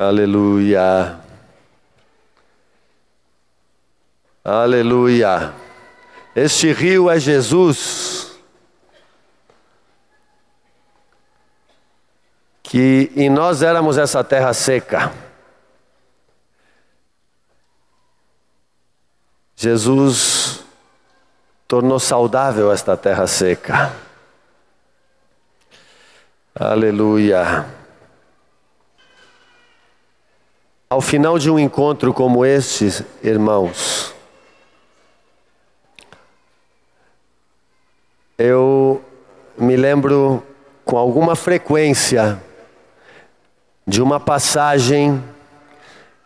Aleluia. Aleluia. Este rio é Jesus. Que em nós éramos essa terra seca. Jesus tornou saudável esta terra seca. Aleluia. Ao final de um encontro como este, irmãos, eu me lembro com alguma frequência de uma passagem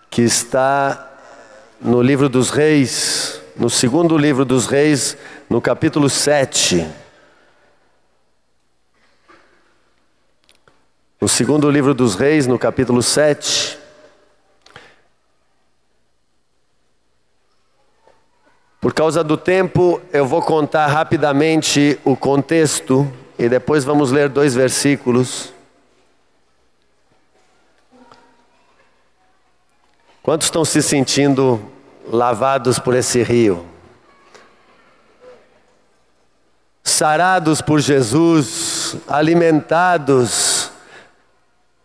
que está no livro dos Reis, no segundo livro dos Reis, no capítulo 7. No segundo livro dos Reis, no capítulo 7. Por causa do tempo, eu vou contar rapidamente o contexto e depois vamos ler dois versículos. Quantos estão se sentindo lavados por esse rio? Sarados por Jesus, alimentados,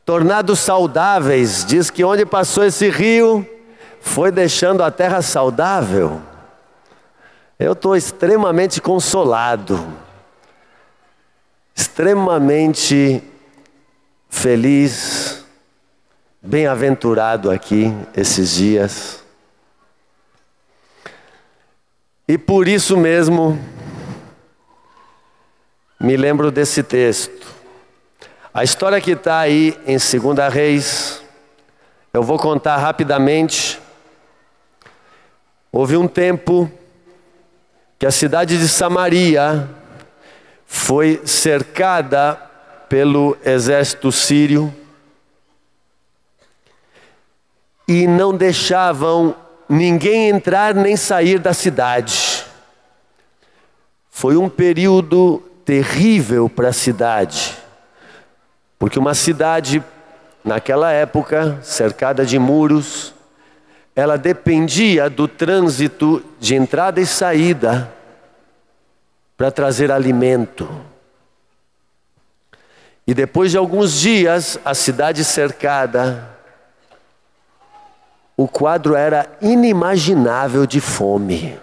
tornados saudáveis. Diz que onde passou esse rio, foi deixando a terra saudável. Eu estou extremamente consolado, extremamente feliz, bem-aventurado aqui esses dias. E por isso mesmo, me lembro desse texto. A história que está aí em 2 Reis, eu vou contar rapidamente. Houve um tempo que a cidade de Samaria foi cercada pelo exército sírio e não deixavam ninguém entrar nem sair da cidade. Foi um período terrível para a cidade, porque uma cidade, naquela época, cercada de muros, ela dependia do trânsito de entrada e saída para trazer alimento. E depois de alguns dias, a cidade cercada, o quadro era inimaginável de fome.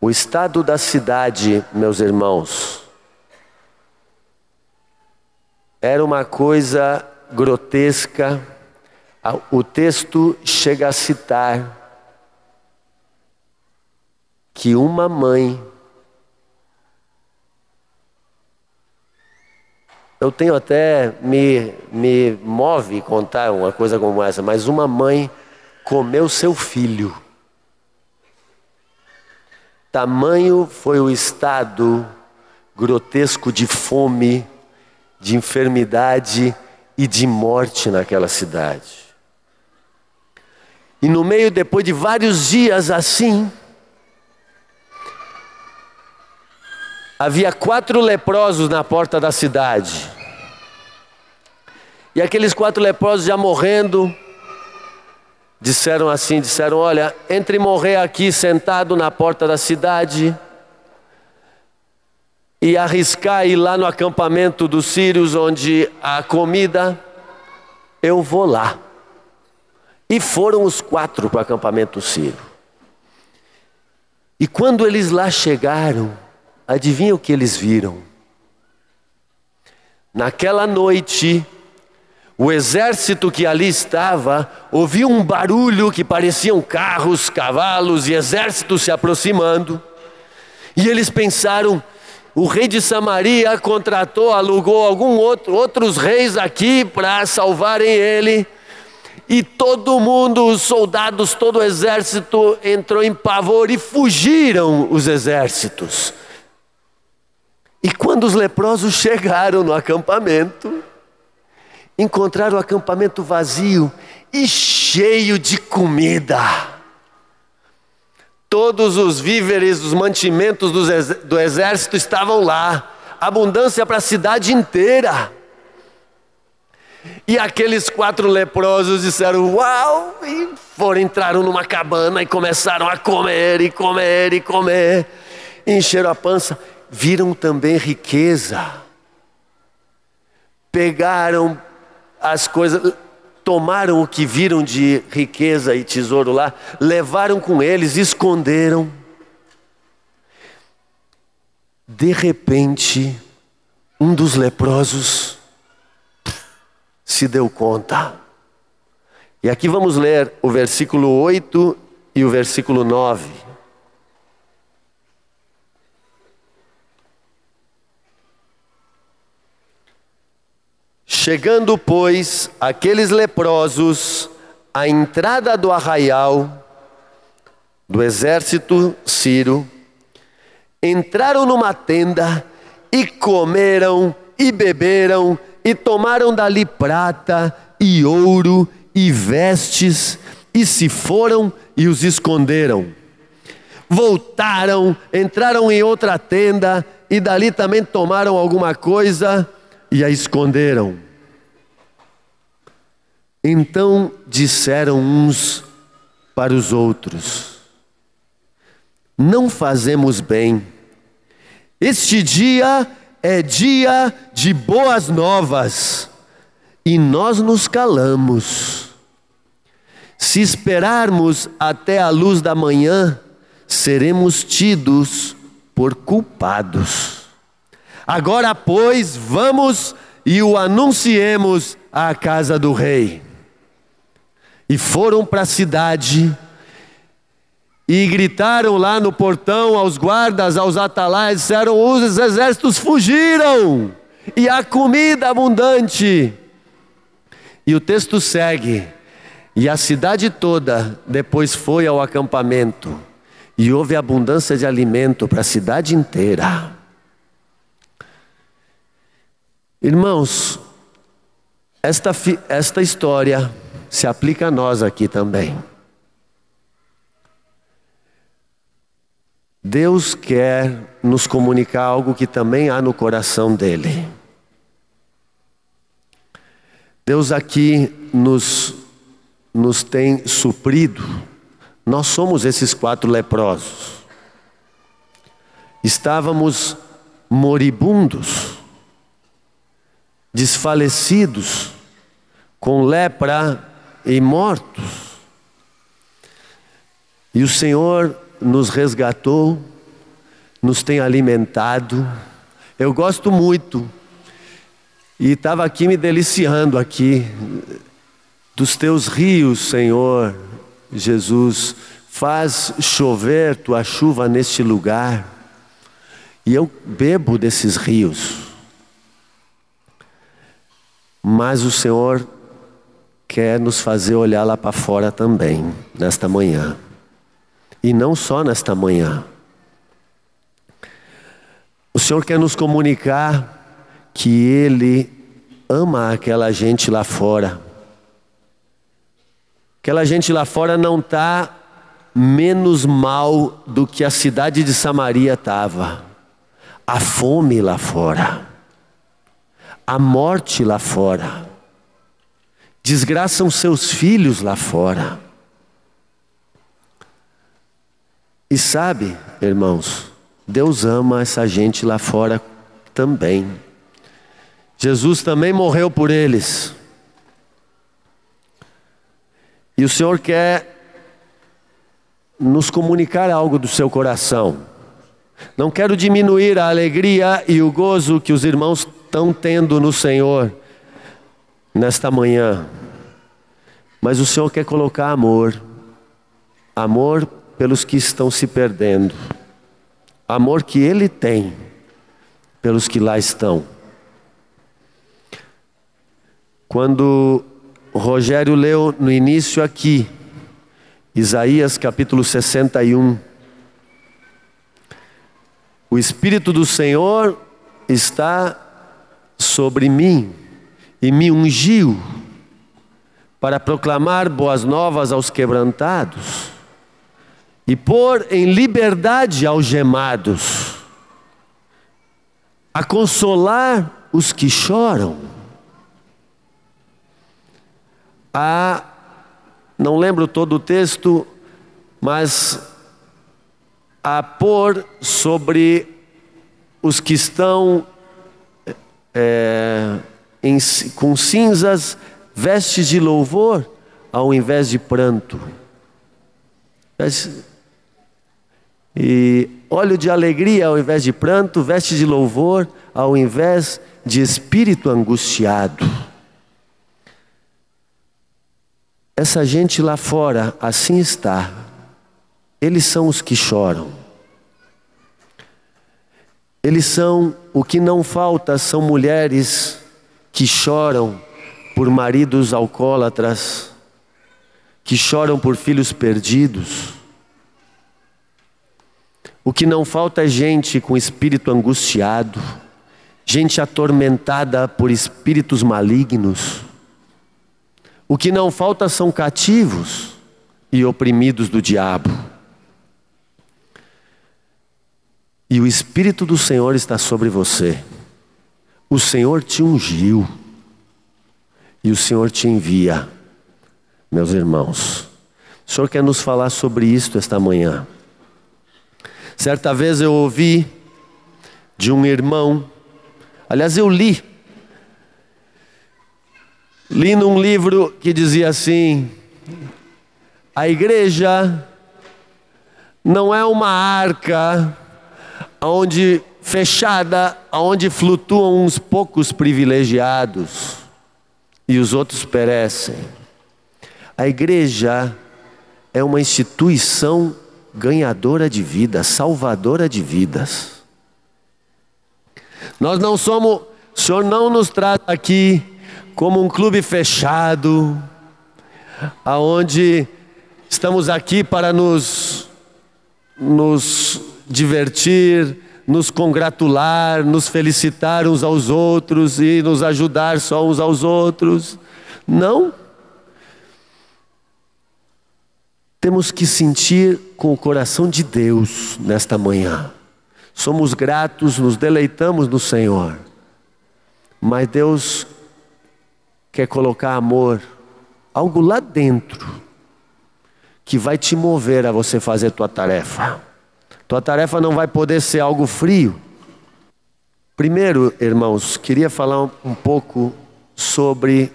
O estado da cidade, meus irmãos, era uma coisa grotesca o texto chega a citar que uma mãe, eu tenho até, me, me move contar uma coisa como essa, mas uma mãe comeu seu filho. Tamanho foi o estado grotesco de fome, de enfermidade e de morte naquela cidade. E no meio, depois de vários dias assim, havia quatro leprosos na porta da cidade. E aqueles quatro leprosos já morrendo, disseram assim: disseram, olha, entre morrer aqui sentado na porta da cidade e arriscar ir lá no acampamento dos sírios onde há comida, eu vou lá. E foram os quatro para o acampamento sírio. E quando eles lá chegaram, adivinha o que eles viram? Naquela noite, o exército que ali estava ouviu um barulho que pareciam carros, cavalos e exércitos se aproximando. E eles pensaram: o rei de Samaria contratou, alugou algum outro, outros reis aqui para salvarem ele. E todo mundo, os soldados, todo o exército entrou em pavor e fugiram os exércitos. E quando os leprosos chegaram no acampamento, encontraram o acampamento vazio e cheio de comida. Todos os víveres, os mantimentos do exército estavam lá, abundância para a cidade inteira. E aqueles quatro leprosos disseram: Uau! E foram, entraram numa cabana e começaram a comer e comer e comer. Encheram a pança. Viram também riqueza. Pegaram as coisas, tomaram o que viram de riqueza e tesouro lá, levaram com eles, esconderam. De repente, um dos leprosos se deu conta. E aqui vamos ler o versículo 8 e o versículo 9. Chegando, pois, aqueles leprosos à entrada do arraial do exército sírio, entraram numa tenda e comeram e beberam e tomaram dali prata e ouro e vestes e se foram e os esconderam. Voltaram, entraram em outra tenda e dali também tomaram alguma coisa e a esconderam. Então disseram uns para os outros: Não fazemos bem. Este dia é dia de boas novas e nós nos calamos. Se esperarmos até a luz da manhã, seremos tidos por culpados. Agora, pois, vamos e o anunciemos à casa do rei. E foram para a cidade e gritaram lá no portão aos guardas, aos atalaias, disseram: os exércitos fugiram e há comida abundante. E o texto segue: e a cidade toda depois foi ao acampamento, e houve abundância de alimento para a cidade inteira. Irmãos, esta, esta história se aplica a nós aqui também. Deus quer nos comunicar algo que também há no coração dele. Deus aqui nos, nos tem suprido. Nós somos esses quatro leprosos. Estávamos moribundos, desfalecidos, com lepra e mortos. E o Senhor nos resgatou, nos tem alimentado. Eu gosto muito. E estava aqui me deliciando aqui dos teus rios, Senhor Jesus. Faz chover tua chuva neste lugar. E eu bebo desses rios. Mas o Senhor quer nos fazer olhar lá para fora também, nesta manhã. E não só nesta manhã. O Senhor quer nos comunicar que Ele ama aquela gente lá fora. Aquela gente lá fora não está menos mal do que a cidade de Samaria estava. A fome lá fora, a morte lá fora, desgraçam seus filhos lá fora. E sabe, irmãos, Deus ama essa gente lá fora também. Jesus também morreu por eles. E o Senhor quer nos comunicar algo do seu coração. Não quero diminuir a alegria e o gozo que os irmãos estão tendo no Senhor nesta manhã. Mas o Senhor quer colocar amor. Amor pelos que estão se perdendo, amor que Ele tem pelos que lá estão. Quando Rogério leu no início aqui, Isaías capítulo 61, o Espírito do Senhor está sobre mim e me ungiu para proclamar boas novas aos quebrantados e pôr em liberdade algemados, a consolar os que choram, a, não lembro todo o texto, mas a pôr sobre os que estão é, em, com cinzas, vestes de louvor, ao invés de pranto. E óleo de alegria ao invés de pranto, vestes de louvor ao invés de espírito angustiado. Essa gente lá fora assim está. Eles são os que choram. Eles são o que não falta são mulheres que choram por maridos alcoólatras, que choram por filhos perdidos. O que não falta é gente com espírito angustiado, gente atormentada por espíritos malignos. O que não falta são cativos e oprimidos do diabo. E o Espírito do Senhor está sobre você. O Senhor te ungiu. E o Senhor te envia. Meus irmãos, o Senhor quer nos falar sobre isto esta manhã. Certa vez eu ouvi de um irmão, aliás, eu li Li num livro que dizia assim: a igreja não é uma arca onde fechada, onde flutuam uns poucos privilegiados e os outros perecem. A igreja é uma instituição ganhadora de vidas, salvadora de vidas. Nós não somos, o Senhor não nos trata aqui como um clube fechado, aonde estamos aqui para nos, nos divertir, nos congratular, nos felicitar uns aos outros e nos ajudar só uns aos outros. Não. Temos que sentir com o coração de Deus nesta manhã. Somos gratos, nos deleitamos no Senhor. Mas Deus quer colocar amor, algo lá dentro, que vai te mover a você fazer tua tarefa. Tua tarefa não vai poder ser algo frio. Primeiro, irmãos, queria falar um pouco sobre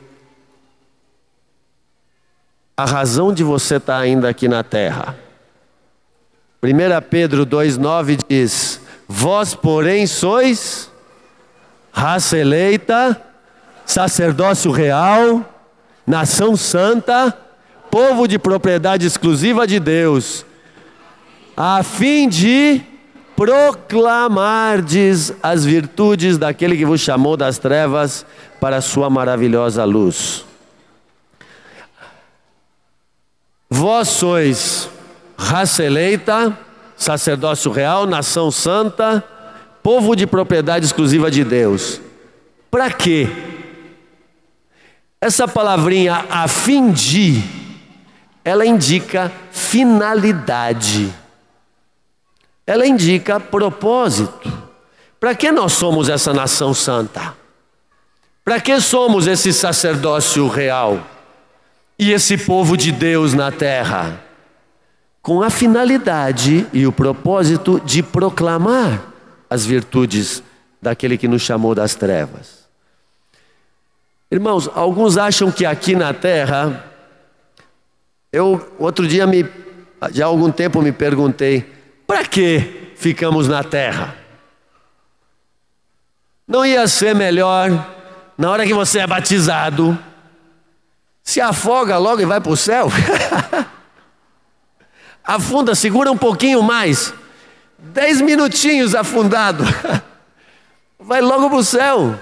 a razão de você estar ainda aqui na terra. 1 Pedro 2,9 diz: Vós, porém, sois raça eleita, sacerdócio real, nação santa, povo de propriedade exclusiva de Deus, a fim de proclamardes as virtudes daquele que vos chamou das trevas para a sua maravilhosa luz. Vós sois raça eleita, sacerdócio real, nação santa, povo de propriedade exclusiva de Deus. Para quê? Essa palavrinha a fim de, ela indica finalidade. Ela indica propósito. Para que nós somos essa nação santa? Para que somos esse sacerdócio real e esse povo de Deus na terra? Com a finalidade e o propósito de proclamar as virtudes daquele que nos chamou das trevas. Irmãos, alguns acham que aqui na terra, eu outro dia me, já há algum tempo me perguntei, para que ficamos na terra? Não ia ser melhor, na hora que você é batizado, se afoga logo e vai para o céu? Afunda, segura um pouquinho mais, dez minutinhos afundado, vai logo para o céu.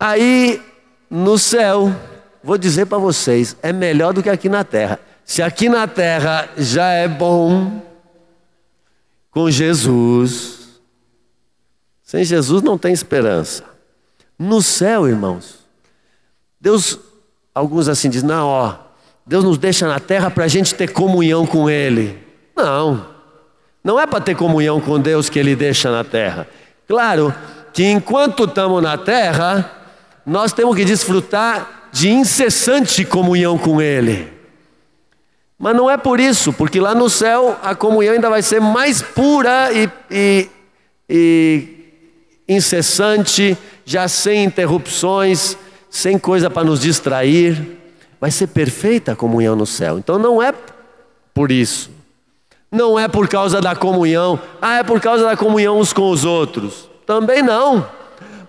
Aí, no céu, vou dizer para vocês, é melhor do que aqui na terra. Se aqui na terra já é bom, com Jesus, sem Jesus não tem esperança. No céu, irmãos, Deus, alguns assim dizem, não, ó, Deus nos deixa na terra para a gente ter comunhão com Ele. Não, não é para ter comunhão com Deus que Ele deixa na terra. Claro que enquanto estamos na terra, nós temos que desfrutar de incessante comunhão com Ele. Mas não é por isso, porque lá no céu a comunhão ainda vai ser mais pura e, e, e incessante, já sem interrupções, sem coisa para nos distrair. Vai ser perfeita a comunhão no céu. Então não é por isso. Não é por causa da comunhão. Ah, é por causa da comunhão uns com os outros. Também não.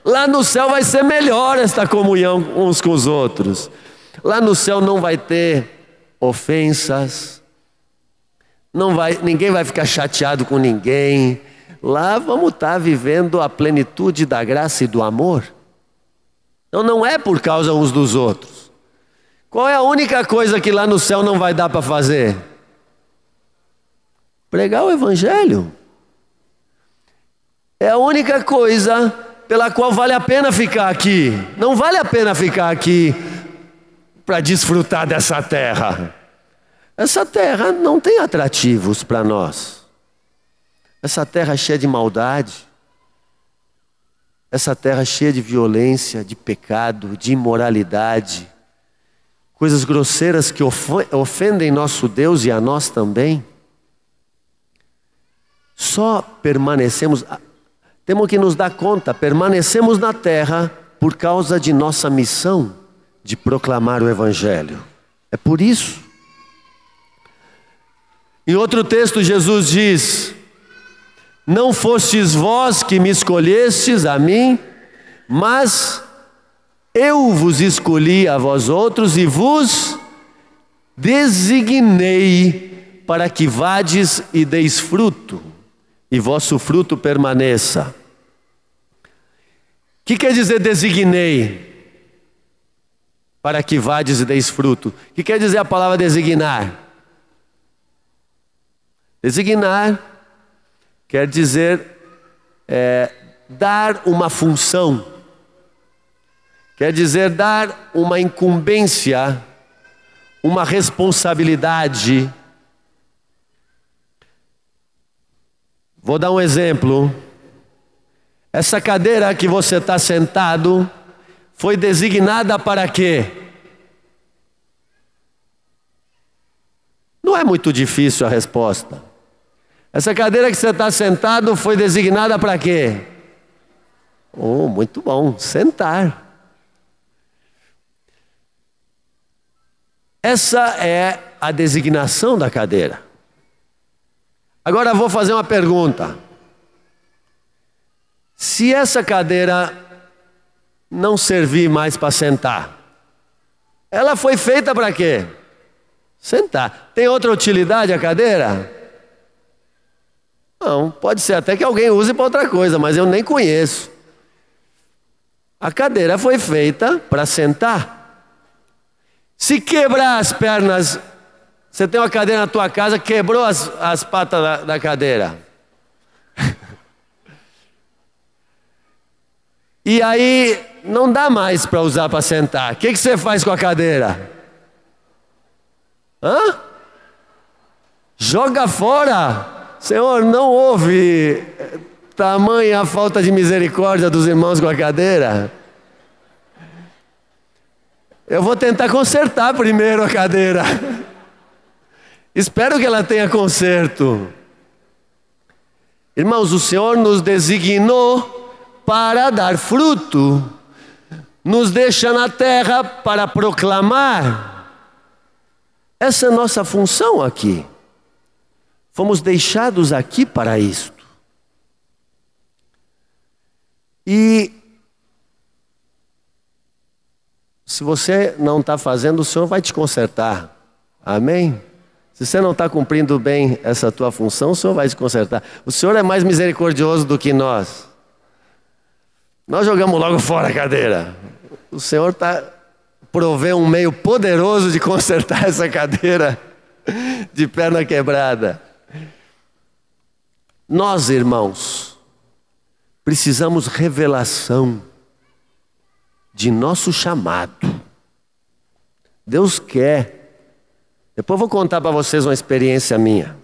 Lá no céu vai ser melhor esta comunhão uns com os outros. Lá no céu não vai ter ofensas. Não vai, ninguém vai ficar chateado com ninguém. Lá vamos estar tá vivendo a plenitude da graça e do amor. Então não é por causa uns dos outros. Qual é a única coisa que lá no céu não vai dar para fazer? Pregar o Evangelho. É a única coisa pela qual vale a pena ficar aqui. Não vale a pena ficar aqui para desfrutar dessa terra. Essa terra não tem atrativos para nós. Essa terra cheia de maldade. Essa terra cheia de violência, de pecado, de imoralidade. Coisas grosseiras que ofendem nosso Deus e a nós também. Só permanecemos, temos que nos dar conta, permanecemos na terra por causa de nossa missão de proclamar o Evangelho. É por isso. Em outro texto, Jesus diz: Não fostes vós que me escolhestes a mim, mas eu vos escolhi a vós outros e vos designei para que vades e deis fruto e vosso fruto permaneça. O que quer dizer designei? Para que vades e deis fruto. O que quer dizer a palavra designar? Designar quer dizer é, dar uma função, quer dizer dar uma incumbência, uma responsabilidade Vou dar um exemplo. Essa cadeira que você está sentado foi designada para quê? Não é muito difícil a resposta. Essa cadeira que você está sentado foi designada para quê? Oh, muito bom, sentar. Essa é a designação da cadeira. Agora vou fazer uma pergunta. Se essa cadeira não servir mais para sentar, ela foi feita para quê? Sentar. Tem outra utilidade a cadeira? Não, pode ser até que alguém use para outra coisa, mas eu nem conheço. A cadeira foi feita para sentar. Se quebrar as pernas você tem uma cadeira na tua casa, quebrou as, as patas da, da cadeira. E aí não dá mais para usar para sentar. O que, que você faz com a cadeira? Hã? Joga fora. Senhor, não houve tamanha falta de misericórdia dos irmãos com a cadeira. Eu vou tentar consertar primeiro a cadeira. Espero que ela tenha conserto. Irmãos, o Senhor nos designou para dar fruto, nos deixa na terra para proclamar. Essa é a nossa função aqui. Fomos deixados aqui para isto. E se você não está fazendo, o Senhor vai te consertar. Amém? Se você não está cumprindo bem essa tua função, o Senhor vai se consertar. O Senhor é mais misericordioso do que nós. Nós jogamos logo fora a cadeira. O Senhor está provê um meio poderoso de consertar essa cadeira de perna quebrada. Nós, irmãos, precisamos revelação de nosso chamado. Deus quer depois vou contar para vocês uma experiência minha.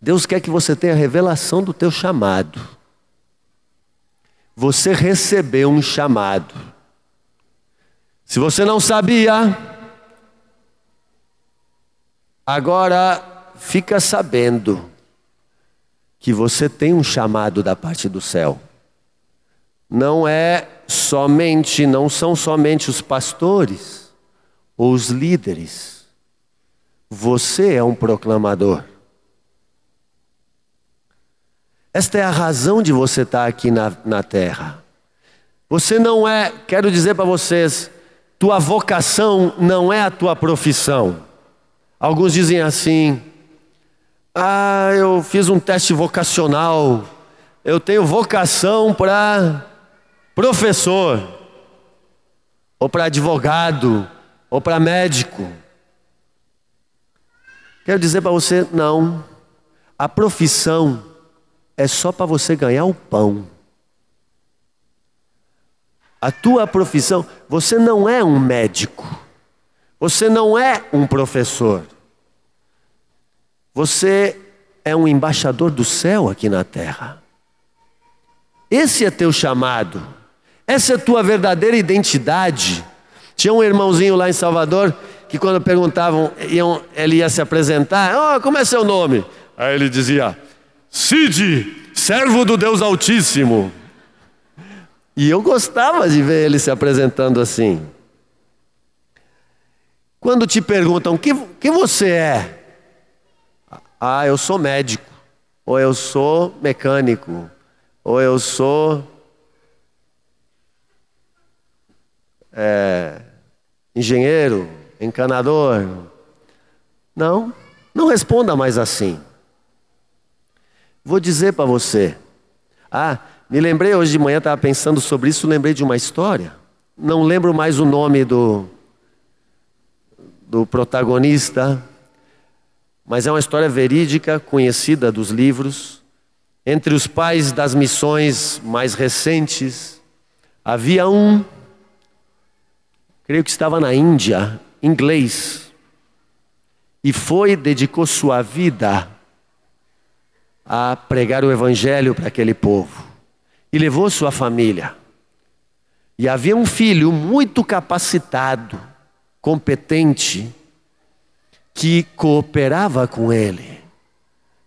Deus quer que você tenha revelação do teu chamado. Você recebeu um chamado. Se você não sabia, agora fica sabendo que você tem um chamado da parte do céu. Não é somente, não são somente os pastores ou os líderes. Você é um proclamador. Esta é a razão de você estar aqui na, na terra. Você não é, quero dizer para vocês, tua vocação não é a tua profissão. Alguns dizem assim: ah, eu fiz um teste vocacional, eu tenho vocação para professor, ou para advogado, ou para médico. Quero dizer para você: não, a profissão é só para você ganhar o pão. A tua profissão, você não é um médico, você não é um professor, você é um embaixador do céu aqui na terra. Esse é teu chamado, essa é tua verdadeira identidade. Tinha um irmãozinho lá em Salvador que, quando perguntavam, iam, ele ia se apresentar: oh, Como é seu nome? Aí ele dizia: Cid, servo do Deus Altíssimo. E eu gostava de ver ele se apresentando assim. Quando te perguntam, que, que você é? Ah, eu sou médico, ou eu sou mecânico, ou eu sou é, engenheiro, encanador. Não, não responda mais assim. Vou dizer para você. Ah, me lembrei hoje de manhã, estava pensando sobre isso, lembrei de uma história. Não lembro mais o nome do, do protagonista, mas é uma história verídica, conhecida dos livros. Entre os pais das missões mais recentes, havia um, creio que estava na Índia, inglês, e foi, dedicou sua vida a pregar o evangelho para aquele povo. E levou sua família. E havia um filho muito capacitado, competente, que cooperava com ele.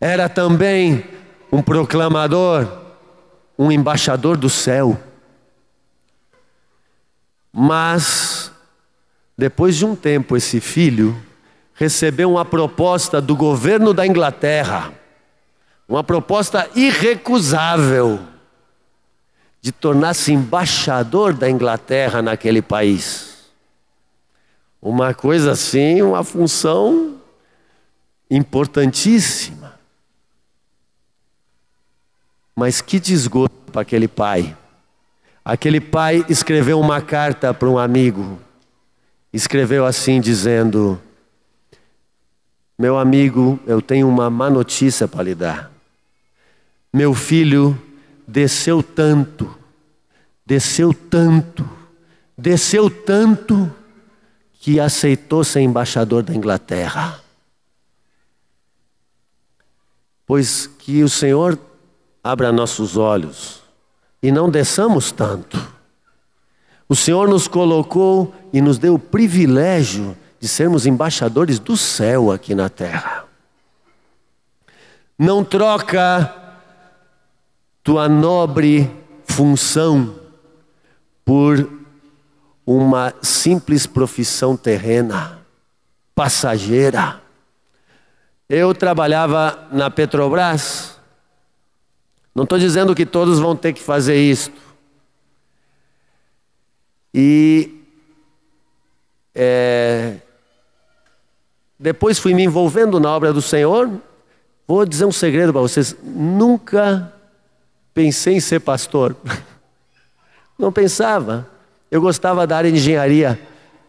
Era também um proclamador, um embaixador do céu. Mas, depois de um tempo, esse filho recebeu uma proposta do governo da Inglaterra uma proposta irrecusável de tornar-se embaixador da Inglaterra naquele país. Uma coisa assim, uma função importantíssima. Mas que desgosto para aquele pai. Aquele pai escreveu uma carta para um amigo. Escreveu assim, dizendo: Meu amigo, eu tenho uma má notícia para lhe dar. Meu filho desceu tanto, desceu tanto, desceu tanto, que aceitou ser embaixador da Inglaterra. Pois que o Senhor abra nossos olhos e não desçamos tanto. O Senhor nos colocou e nos deu o privilégio de sermos embaixadores do céu aqui na terra. Não troca tua nobre função por uma simples profissão terrena, passageira. Eu trabalhava na Petrobras, não estou dizendo que todos vão ter que fazer isto. E é, depois fui me envolvendo na obra do Senhor. Vou dizer um segredo para vocês: nunca pensei em ser pastor. Não pensava. Eu gostava da área de engenharia.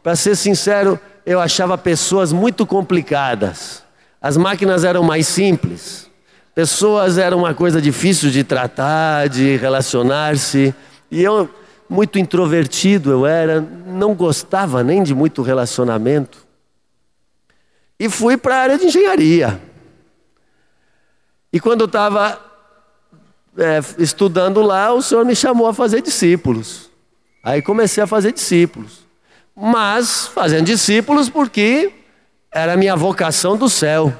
Para ser sincero, eu achava pessoas muito complicadas. As máquinas eram mais simples. Pessoas eram uma coisa difícil de tratar, de relacionar-se. E eu, muito introvertido eu era, não gostava nem de muito relacionamento. E fui para a área de engenharia. E quando eu estava é, estudando lá, o Senhor me chamou a fazer discípulos. Aí comecei a fazer discípulos. mas fazendo discípulos porque era minha vocação do céu.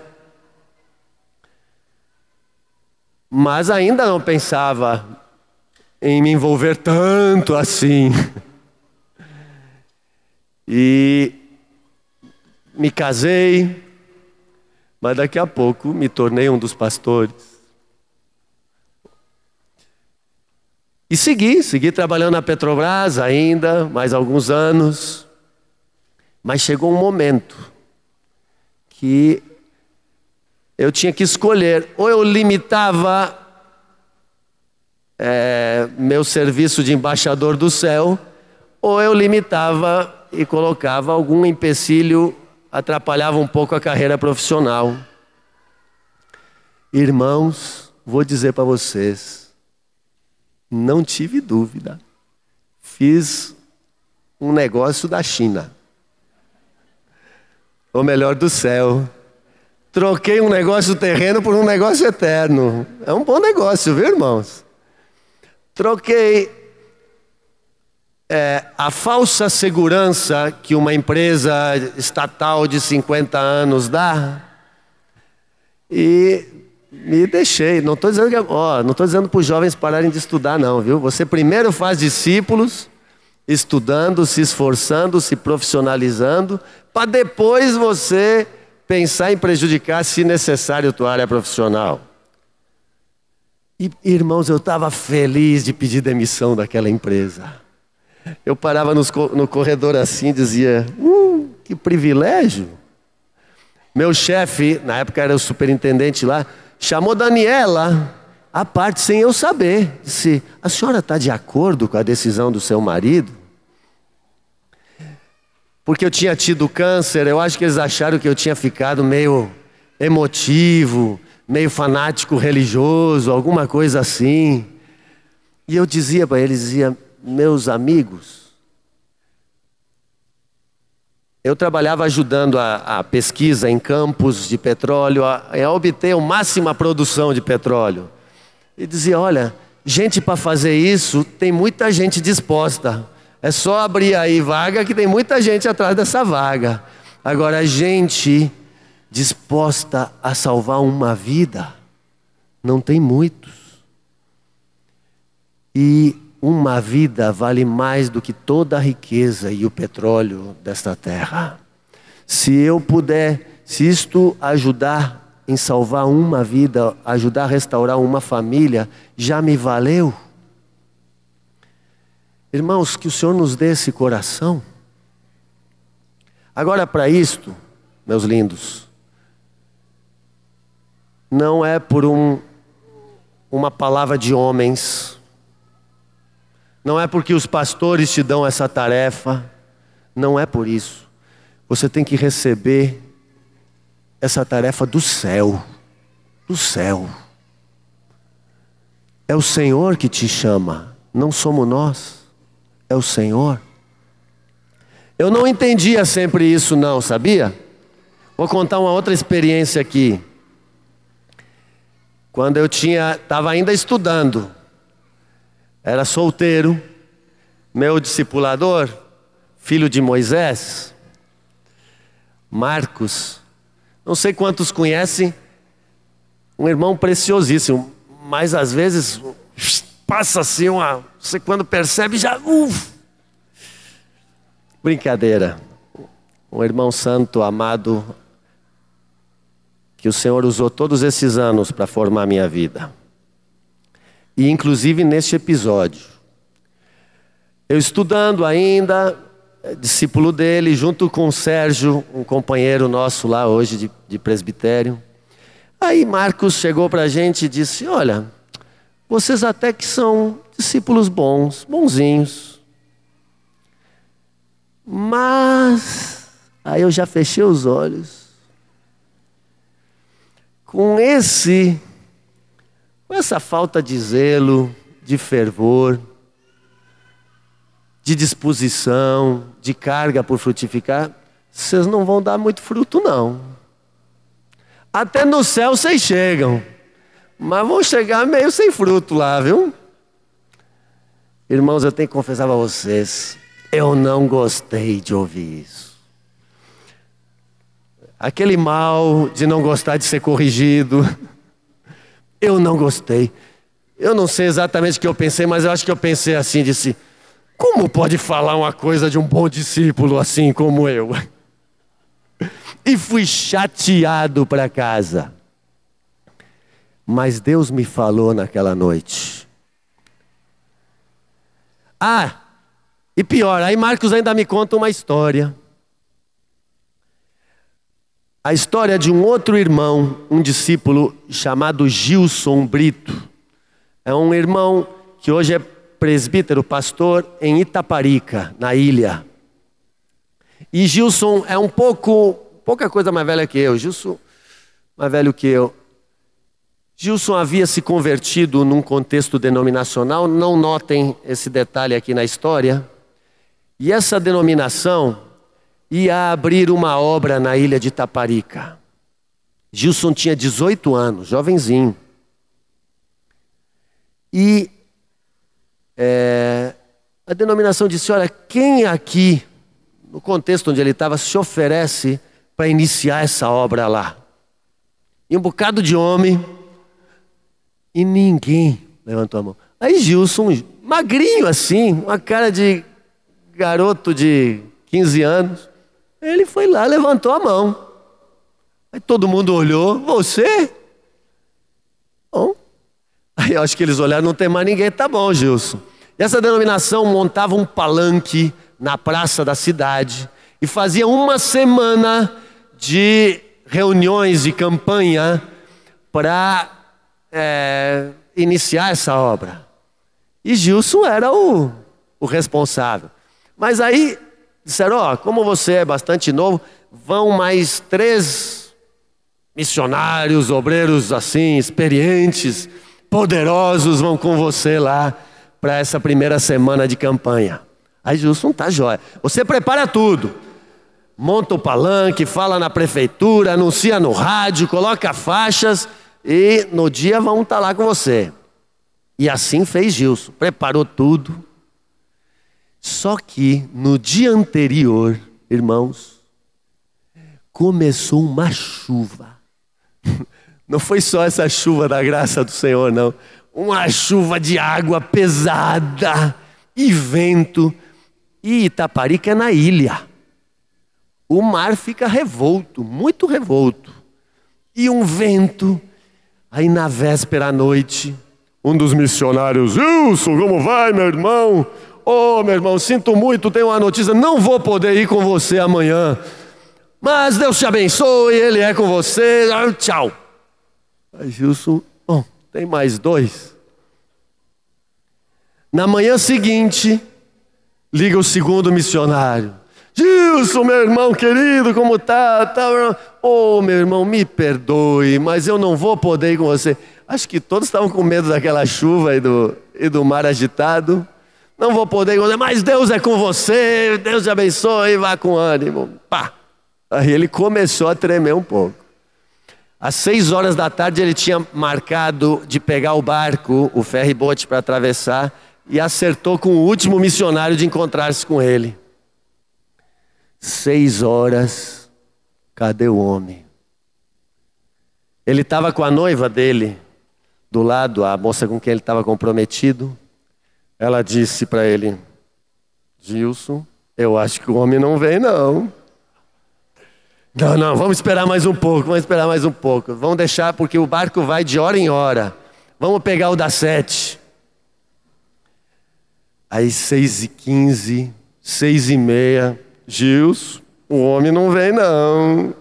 Mas ainda não pensava em me envolver tanto assim. E me casei, mas daqui a pouco me tornei um dos pastores. E segui, segui trabalhando na Petrobras ainda, mais alguns anos. Mas chegou um momento que eu tinha que escolher, ou eu limitava é, meu serviço de embaixador do céu, ou eu limitava e colocava algum empecilho, atrapalhava um pouco a carreira profissional. Irmãos, vou dizer para vocês, não tive dúvida. Fiz um negócio da China. Ou melhor, do céu. Troquei um negócio terreno por um negócio eterno. É um bom negócio, viu, irmãos? Troquei é, a falsa segurança que uma empresa estatal de 50 anos dá e me deixei. Não estou dizendo que, ó, não estou dizendo para os jovens pararem de estudar, não, viu? Você primeiro faz discípulos, estudando, se esforçando, se profissionalizando, para depois você pensar em prejudicar, se necessário, tua área profissional. E, irmãos, eu estava feliz de pedir demissão daquela empresa. Eu parava nos, no corredor assim dizia: uh, que privilégio. Meu chefe, na época era o superintendente lá, chamou Daniela à parte sem eu saber. Disse: A senhora está de acordo com a decisão do seu marido? Porque eu tinha tido câncer, eu acho que eles acharam que eu tinha ficado meio emotivo, meio fanático religioso, alguma coisa assim. E eu dizia para eles, dizia, meus amigos, eu trabalhava ajudando a, a, pesquisa em campos de petróleo, a, a obter a máxima produção de petróleo. E dizia: olha, gente para fazer isso, tem muita gente disposta. É só abrir aí vaga que tem muita gente atrás dessa vaga. Agora, gente disposta a salvar uma vida, não tem muitos. E uma vida vale mais do que toda a riqueza e o petróleo desta terra. Se eu puder, se isto ajudar em salvar uma vida, ajudar a restaurar uma família, já me valeu. Irmãos, que o Senhor nos dê esse coração. Agora, para isto, meus lindos, não é por um, uma palavra de homens, não é porque os pastores te dão essa tarefa, não é por isso. Você tem que receber essa tarefa do céu, do céu. É o Senhor que te chama, não somos nós, é o Senhor. Eu não entendia sempre isso, não, sabia? Vou contar uma outra experiência aqui. Quando eu tinha, estava ainda estudando, era solteiro, meu discipulador, filho de Moisés, Marcos, não sei quantos conhecem, um irmão preciosíssimo, mas às vezes passa assim uma. Você quando percebe já. Uf, brincadeira. Um irmão santo, amado, que o Senhor usou todos esses anos para formar minha vida. E inclusive neste episódio. Eu estudando ainda, é, discípulo dele, junto com o Sérgio, um companheiro nosso lá hoje de, de presbitério. Aí Marcos chegou para a gente e disse: Olha, vocês até que são discípulos bons, bonzinhos. Mas, aí eu já fechei os olhos. Com esse com essa falta de zelo, de fervor, de disposição, de carga por frutificar, vocês não vão dar muito fruto, não. Até no céu vocês chegam, mas vão chegar meio sem fruto lá, viu? Irmãos, eu tenho que confessar a vocês, Eu não gostei de ouvir isso. Aquele mal de não gostar de ser corrigido. Eu não gostei. Eu não sei exatamente o que eu pensei, mas eu acho que eu pensei assim, disse, como pode falar uma coisa de um bom discípulo assim como eu? E fui chateado para casa. Mas Deus me falou naquela noite. Ah, e pior, aí Marcos ainda me conta uma história. A história de um outro irmão, um discípulo chamado Gilson Brito. É um irmão que hoje é presbítero, pastor em Itaparica, na ilha. E Gilson é um pouco, pouca coisa mais velha que eu. Gilson, mais velho que eu. Gilson havia se convertido num contexto denominacional, não notem esse detalhe aqui na história. E essa denominação ia abrir uma obra na ilha de Itaparica. Gilson tinha 18 anos, jovenzinho. E é, a denominação disse: olha, quem aqui, no contexto onde ele estava, se oferece para iniciar essa obra lá? E um bocado de homem, e ninguém levantou a mão. Aí Gilson, magrinho assim, uma cara de garoto de 15 anos, ele foi lá, levantou a mão. Aí todo mundo olhou, você? Bom, Aí eu acho que eles olharam, não tem mais ninguém, tá bom, Gilson. E essa denominação montava um palanque na praça da cidade e fazia uma semana de reuniões de campanha para é, iniciar essa obra. E Gilson era o, o responsável. Mas aí disseram: Ó, oh, como você é bastante novo, vão mais três missionários, obreiros assim, experientes poderosos vão com você lá para essa primeira semana de campanha. Aí Gilson tá jóia. Você prepara tudo. Monta o palanque, fala na prefeitura, anuncia no rádio, coloca faixas e no dia vão estar tá lá com você. E assim fez Gilson. Preparou tudo. Só que no dia anterior, irmãos, começou uma chuva. Não foi só essa chuva da graça do Senhor, não. Uma chuva de água pesada e vento. E Itaparica é na ilha. O mar fica revolto, muito revolto. E um vento. Aí na véspera à noite, um dos missionários, Wilson, como vai, meu irmão? Oh, meu irmão, sinto muito, tenho uma notícia, não vou poder ir com você amanhã. Mas Deus te abençoe, Ele é com você. Tchau. Aí Gilson, bom, tem mais dois. Na manhã seguinte, liga o segundo missionário. Gilson, meu irmão querido, como tá? tá? Oh, meu irmão, me perdoe, mas eu não vou poder ir com você. Acho que todos estavam com medo daquela chuva e do, e do mar agitado. Não vou poder mas Deus é com você, Deus te abençoe, vá com ânimo. Pá! Aí ele começou a tremer um pouco. Às seis horas da tarde ele tinha marcado de pegar o barco, o ferry boat para atravessar, e acertou com o último missionário de encontrar-se com ele. Seis horas, cadê o homem? Ele estava com a noiva dele do lado, a moça com quem ele estava comprometido. Ela disse para ele: Gilson, eu acho que o homem não vem, não. Não, não, vamos esperar mais um pouco, vamos esperar mais um pouco. Vamos deixar, porque o barco vai de hora em hora. Vamos pegar o da sete. Aí seis e quinze, seis e meia, Gils, o homem não vem não.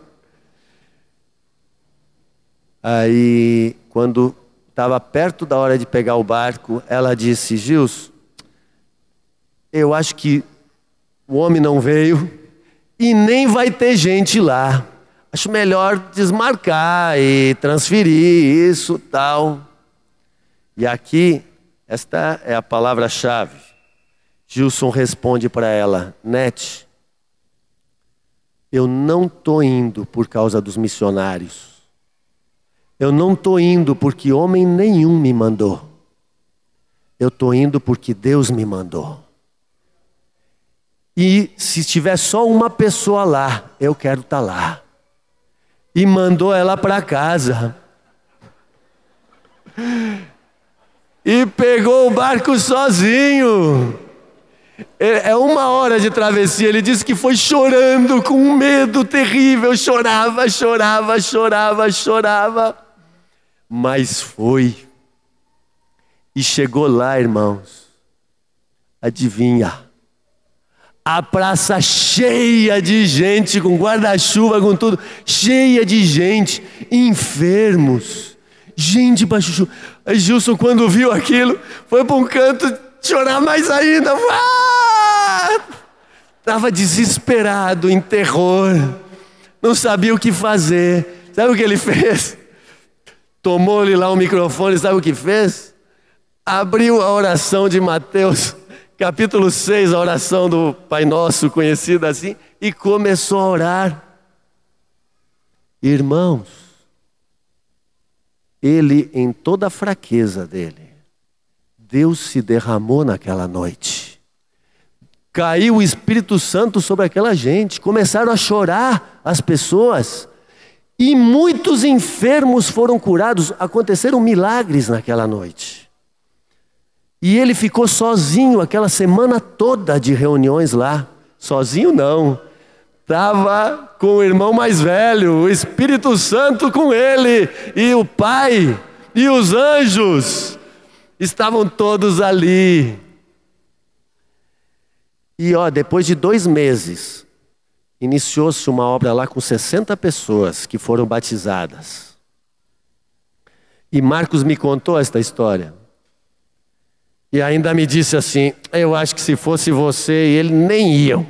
Aí, quando estava perto da hora de pegar o barco, ela disse, Gils, eu acho que o homem não veio e nem vai ter gente lá. Acho melhor desmarcar e transferir isso, tal. E aqui, esta é a palavra-chave. Gilson responde para ela: Net, eu não estou indo por causa dos missionários. Eu não estou indo porque homem nenhum me mandou. Eu estou indo porque Deus me mandou. E se tiver só uma pessoa lá, eu quero estar tá lá. E mandou ela para casa. E pegou o barco sozinho. É, é uma hora de travessia. Ele disse que foi chorando com um medo terrível. Chorava, chorava, chorava, chorava. Mas foi. E chegou lá, irmãos. Adivinha? A praça cheia de gente, com guarda-chuva, com tudo, cheia de gente, enfermos, gente baixo chuva. Gilson, quando viu aquilo, foi para um canto chorar mais ainda. Estava desesperado, em terror, não sabia o que fazer. Sabe o que ele fez? Tomou-lhe lá o microfone, sabe o que fez? Abriu a oração de Mateus capítulo 6, a oração do Pai Nosso, conhecida assim, e começou a orar. Irmãos, ele, em toda a fraqueza dele, Deus se derramou naquela noite. Caiu o Espírito Santo sobre aquela gente, começaram a chorar as pessoas, e muitos enfermos foram curados, aconteceram milagres naquela noite. E ele ficou sozinho aquela semana toda de reuniões lá. Sozinho não. Estava com o irmão mais velho, o Espírito Santo com ele, e o Pai, e os anjos. Estavam todos ali. E ó, depois de dois meses, iniciou-se uma obra lá com 60 pessoas que foram batizadas. E Marcos me contou esta história. E ainda me disse assim: Eu acho que se fosse você e ele, nem iam.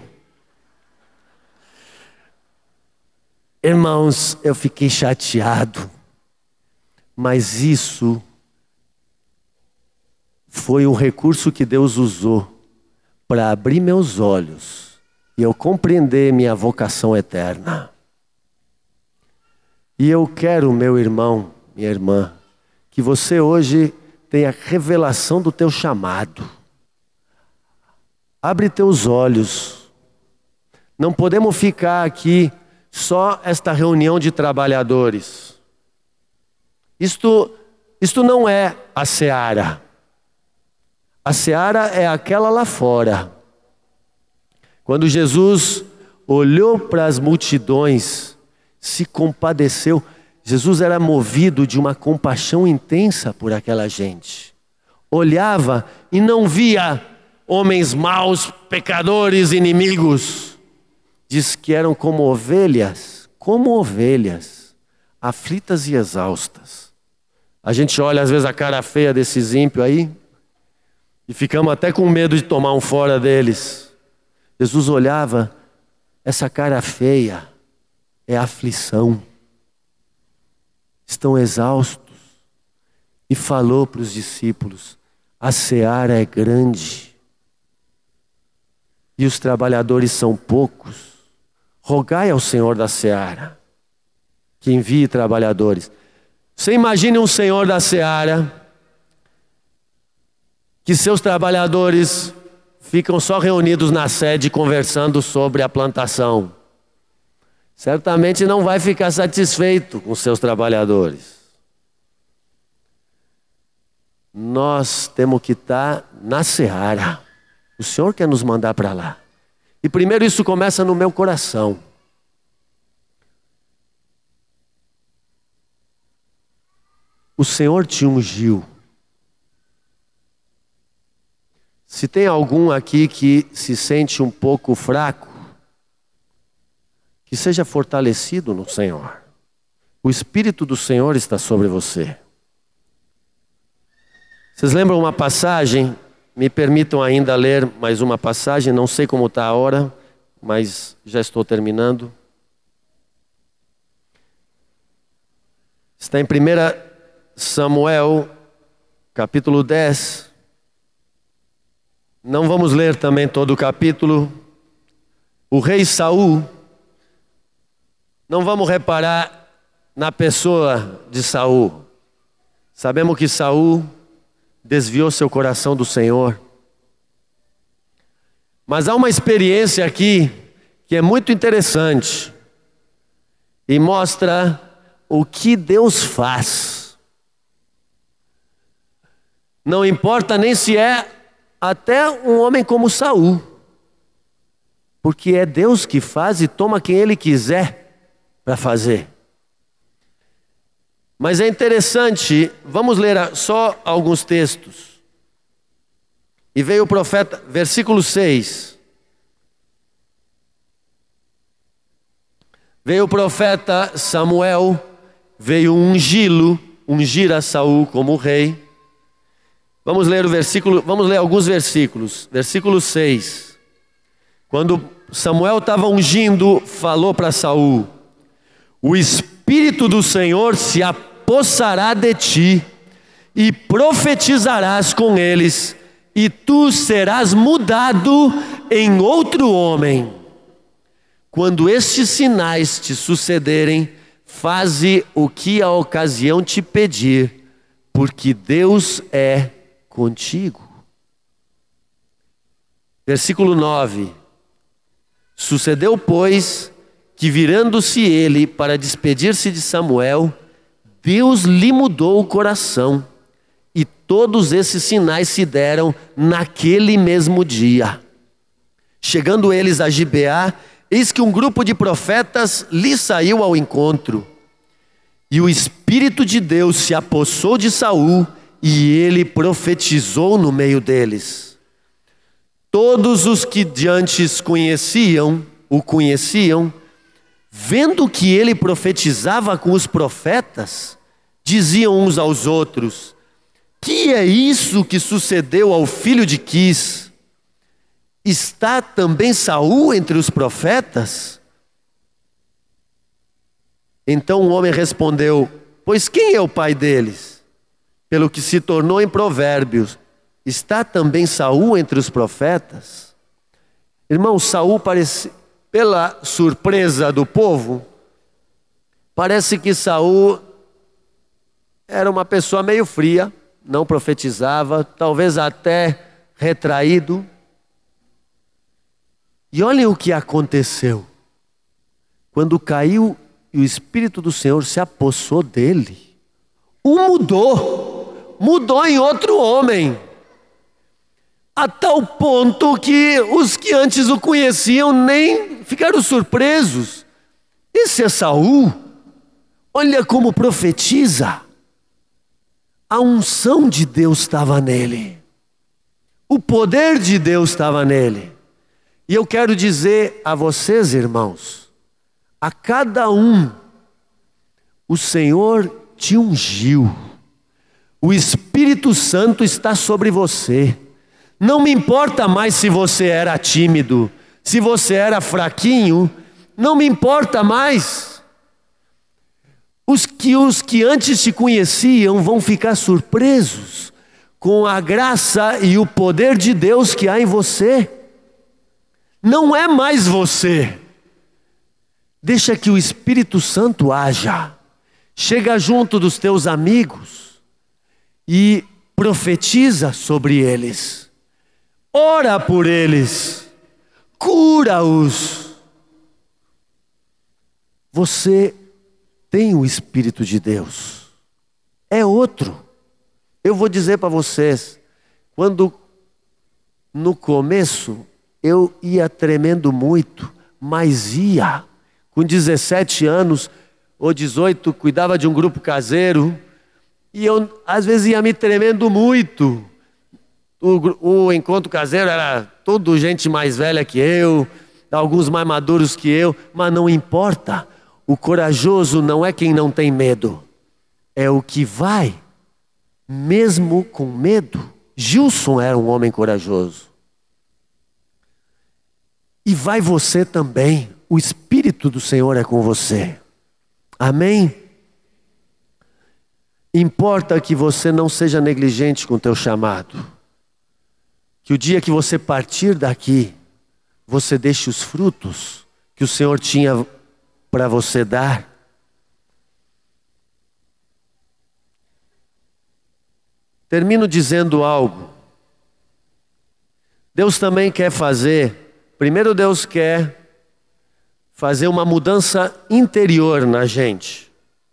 Irmãos, eu fiquei chateado, mas isso foi um recurso que Deus usou para abrir meus olhos e eu compreender minha vocação eterna. E eu quero, meu irmão, minha irmã, que você hoje tem a revelação do teu chamado. Abre teus olhos. Não podemos ficar aqui só esta reunião de trabalhadores. Isto, isto não é a seara. A seara é aquela lá fora. Quando Jesus olhou para as multidões, se compadeceu, Jesus era movido de uma compaixão intensa por aquela gente. Olhava e não via homens maus, pecadores, inimigos. Diz que eram como ovelhas, como ovelhas, aflitas e exaustas. A gente olha às vezes a cara feia desses ímpios aí e ficamos até com medo de tomar um fora deles. Jesus olhava, essa cara feia é aflição estão exaustos. E falou para os discípulos: a seara é grande e os trabalhadores são poucos. Rogai ao Senhor da seara que envie trabalhadores. Você imagine um senhor da seara que seus trabalhadores ficam só reunidos na sede conversando sobre a plantação certamente não vai ficar satisfeito com seus trabalhadores. Nós temos que estar na seara. O Senhor quer nos mandar para lá. E primeiro isso começa no meu coração. O Senhor te ungiu. Se tem algum aqui que se sente um pouco fraco, que seja fortalecido no Senhor. O Espírito do Senhor está sobre você. Vocês lembram uma passagem? Me permitam ainda ler mais uma passagem, não sei como está a hora, mas já estou terminando. Está em 1 Samuel, capítulo 10. Não vamos ler também todo o capítulo. O rei Saul não vamos reparar na pessoa de Saul. Sabemos que Saul desviou seu coração do Senhor. Mas há uma experiência aqui que é muito interessante e mostra o que Deus faz. Não importa nem se é até um homem como Saul, porque é Deus que faz e toma quem ele quiser para fazer. Mas é interessante, vamos ler só alguns textos. E veio o profeta, versículo 6. Veio o profeta Samuel, veio ungí-lo, ungir a Saul como rei. Vamos ler o versículo, vamos ler alguns versículos. Versículo 6. Quando Samuel estava ungindo, falou para Saul: O Espírito do Senhor se apossará de ti, e profetizarás com eles, e tu serás mudado em outro homem. Quando estes sinais te sucederem, faze o que a ocasião te pedir, porque Deus é contigo. Versículo 9: Sucedeu, pois, que virando-se ele para despedir-se de Samuel, Deus lhe mudou o coração, e todos esses sinais se deram naquele mesmo dia. Chegando eles a Gibeá, eis que um grupo de profetas lhe saiu ao encontro. E o Espírito de Deus se apossou de Saul e ele profetizou no meio deles. Todos os que de antes conheciam, o conheciam, vendo que ele profetizava com os profetas, diziam uns aos outros: Que é isso que sucedeu ao filho de Quis? Está também Saul entre os profetas? Então o homem respondeu: Pois quem é o pai deles? Pelo que se tornou em Provérbios. Está também Saul entre os profetas? Irmão, Saul parece, pela surpresa do povo, parece que Saul era uma pessoa meio fria, não profetizava, talvez até retraído. E olhem o que aconteceu. Quando caiu e o Espírito do Senhor se apossou dele, o mudou mudou em outro homem. A tal ponto que os que antes o conheciam nem ficaram surpresos. Esse é Saul. Olha como profetiza. A unção de Deus estava nele. O poder de Deus estava nele. E eu quero dizer a vocês, irmãos, a cada um, o Senhor te ungiu. O Espírito Santo está sobre você. Não me importa mais se você era tímido, se você era fraquinho, não me importa mais. Os que os que antes te conheciam vão ficar surpresos com a graça e o poder de Deus que há em você. Não é mais você. Deixa que o Espírito Santo haja. Chega junto dos teus amigos e profetiza sobre eles, ora por eles, cura-os. Você tem o Espírito de Deus, é outro. Eu vou dizer para vocês, quando no começo eu ia tremendo muito, mas ia. Com 17 anos ou 18, cuidava de um grupo caseiro e eu, às vezes, ia me tremendo muito. O, o encontro caseiro era tudo gente mais velha que eu, alguns mais maduros que eu, mas não importa. O corajoso não é quem não tem medo, é o que vai, mesmo com medo. Gilson era um homem corajoso. E vai você também, o Espírito do Senhor é com você. Amém? Importa que você não seja negligente com o teu chamado. Que o dia que você partir daqui, você deixe os frutos que o Senhor tinha para você dar. Termino dizendo algo. Deus também quer fazer, primeiro Deus quer fazer uma mudança interior na gente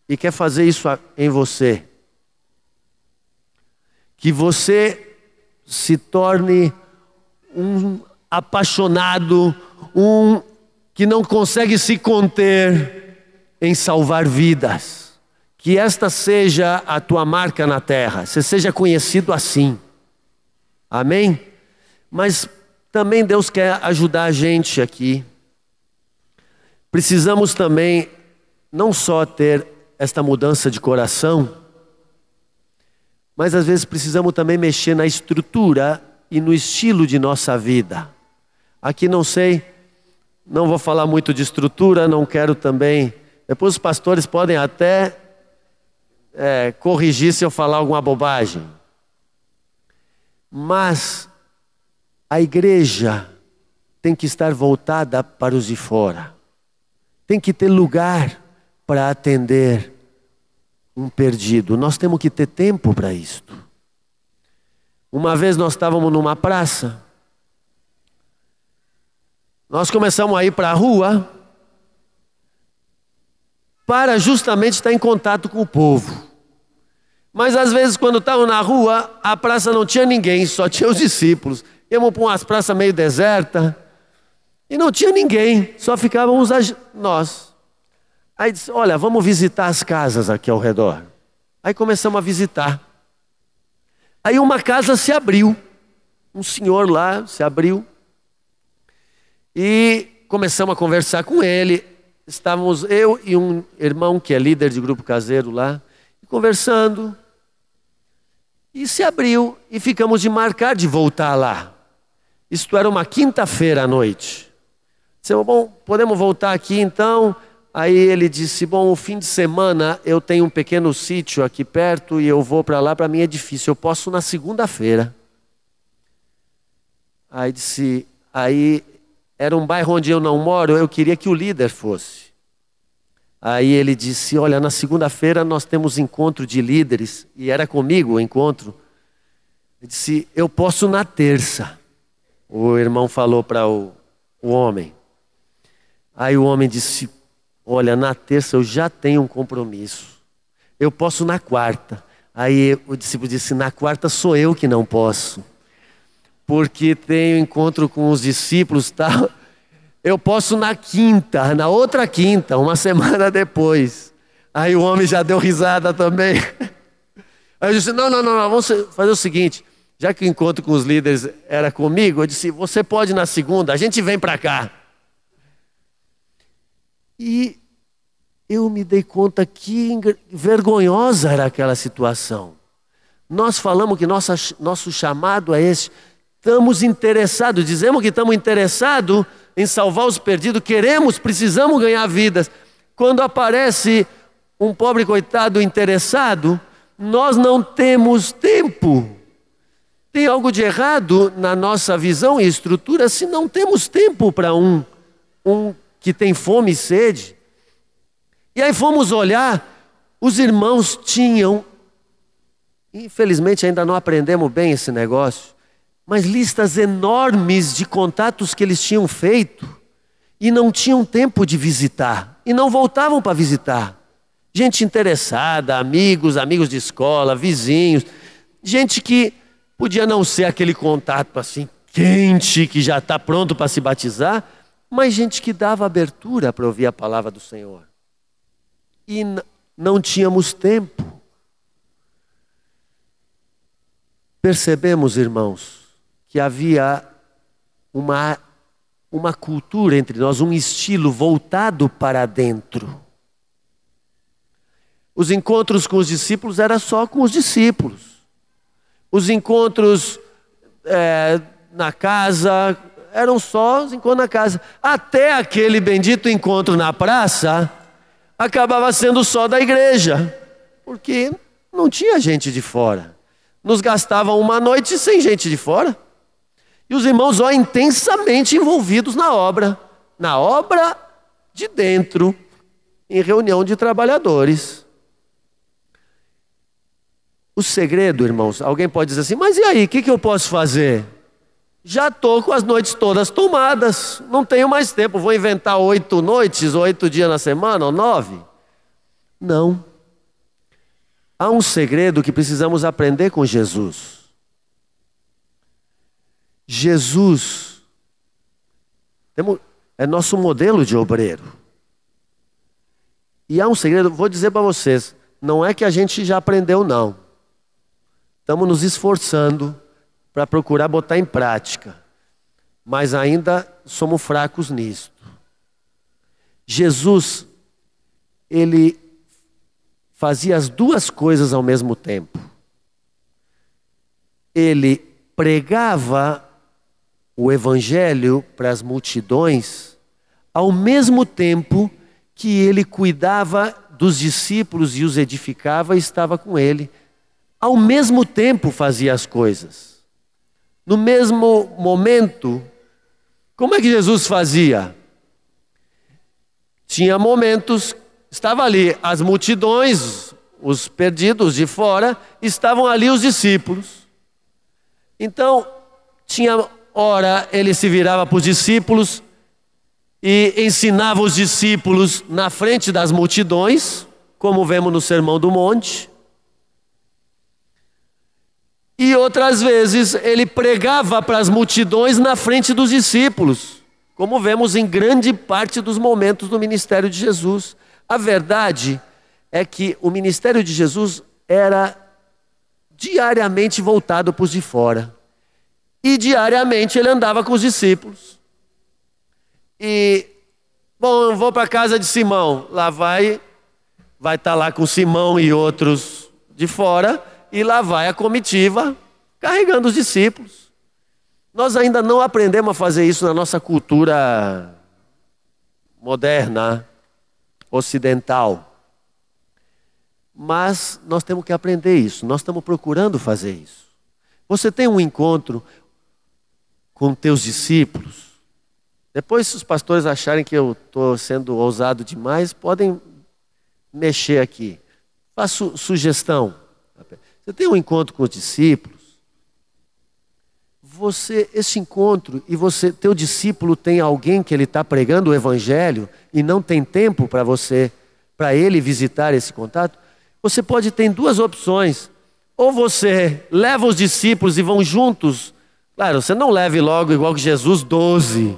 e quer fazer isso em você. Que você se torne um apaixonado, um que não consegue se conter em salvar vidas. Que esta seja a tua marca na terra, você seja conhecido assim. Amém? Mas também Deus quer ajudar a gente aqui. Precisamos também não só ter esta mudança de coração, mas às vezes precisamos também mexer na estrutura e no estilo de nossa vida. Aqui não sei, não vou falar muito de estrutura, não quero também. Depois os pastores podem até é, corrigir se eu falar alguma bobagem. Mas a igreja tem que estar voltada para os de fora, tem que ter lugar para atender um perdido. Nós temos que ter tempo para isto. Uma vez nós estávamos numa praça, nós começamos a ir para a rua para justamente estar em contato com o povo. Mas às vezes, quando estavam na rua, a praça não tinha ninguém, só tinha os discípulos. Íamos para umas praças meio deserta e não tinha ninguém, só ficávamos nós. Aí disse: Olha, vamos visitar as casas aqui ao redor. Aí começamos a visitar. Aí uma casa se abriu, um senhor lá se abriu e começamos a conversar com ele. Estávamos eu e um irmão que é líder de grupo caseiro lá, conversando. E se abriu e ficamos de marcar de voltar lá. Isto era uma quinta-feira à noite. Disse, bom, podemos voltar aqui então? Aí ele disse: Bom, o fim de semana eu tenho um pequeno sítio aqui perto e eu vou para lá, para mim é difícil, eu posso na segunda-feira. Aí disse: Aí era um bairro onde eu não moro, eu queria que o líder fosse. Aí ele disse: Olha, na segunda-feira nós temos encontro de líderes, e era comigo o encontro. Ele disse: Eu posso na terça. O irmão falou para o, o homem. Aí o homem disse: Olha, na terça eu já tenho um compromisso. Eu posso na quarta. Aí o discípulo disse: Na quarta sou eu que não posso. Porque tenho encontro com os discípulos, tal. Eu posso na quinta, na outra quinta, uma semana depois. Aí o homem já deu risada também. Aí eu disse: Não, não, não, não vamos fazer o seguinte já que o encontro com os líderes era comigo, eu disse: Você pode na segunda, a gente vem para cá. E eu me dei conta que vergonhosa era aquela situação. Nós falamos que nossa, nosso chamado é esse. Estamos interessados, dizemos que estamos interessados em salvar os perdidos, queremos, precisamos ganhar vidas. Quando aparece um pobre coitado interessado, nós não temos tempo tem algo de errado na nossa visão e estrutura se não temos tempo para um, um que tem fome e sede. E aí fomos olhar, os irmãos tinham, infelizmente ainda não aprendemos bem esse negócio, mas listas enormes de contatos que eles tinham feito e não tinham tempo de visitar e não voltavam para visitar. Gente interessada, amigos, amigos de escola, vizinhos, gente que Podia não ser aquele contato assim quente que já está pronto para se batizar, mas gente que dava abertura para ouvir a palavra do Senhor. E não tínhamos tempo. Percebemos, irmãos, que havia uma, uma cultura entre nós, um estilo voltado para dentro. Os encontros com os discípulos era só com os discípulos os encontros é, na casa, eram só os encontros na casa. Até aquele bendito encontro na praça acabava sendo só da igreja, porque não tinha gente de fora. Nos gastavam uma noite sem gente de fora. E os irmãos, ó, intensamente envolvidos na obra, na obra de dentro, em reunião de trabalhadores. O segredo, irmãos, alguém pode dizer assim, mas e aí, o que, que eu posso fazer? Já estou com as noites todas tomadas, não tenho mais tempo, vou inventar oito noites, oito dias na semana, ou nove. Não. Há um segredo que precisamos aprender com Jesus. Jesus é nosso modelo de obreiro. E há um segredo, vou dizer para vocês, não é que a gente já aprendeu, não. Estamos nos esforçando para procurar botar em prática, mas ainda somos fracos nisto. Jesus, ele fazia as duas coisas ao mesmo tempo. Ele pregava o evangelho para as multidões, ao mesmo tempo que ele cuidava dos discípulos e os edificava e estava com ele. Ao mesmo tempo fazia as coisas. No mesmo momento, como é que Jesus fazia? Tinha momentos Estava ali as multidões, os perdidos de fora, estavam ali os discípulos. Então, tinha hora ele se virava para os discípulos e ensinava os discípulos na frente das multidões, como vemos no Sermão do Monte. E outras vezes ele pregava para as multidões na frente dos discípulos, como vemos em grande parte dos momentos do ministério de Jesus. A verdade é que o ministério de Jesus era diariamente voltado para os de fora. E diariamente ele andava com os discípulos. E, bom, vou para a casa de Simão. Lá vai, vai estar tá lá com Simão e outros de fora. E lá vai a comitiva carregando os discípulos. Nós ainda não aprendemos a fazer isso na nossa cultura moderna ocidental. Mas nós temos que aprender isso, nós estamos procurando fazer isso. Você tem um encontro com teus discípulos. Depois, se os pastores acharem que eu estou sendo ousado demais, podem mexer aqui. Faço sugestão. Você tem um encontro com os discípulos, você esse encontro e você teu discípulo tem alguém que ele está pregando o evangelho e não tem tempo para você para ele visitar esse contato? Você pode ter duas opções. Ou você leva os discípulos e vão juntos. Claro você não leve logo igual que Jesus doze.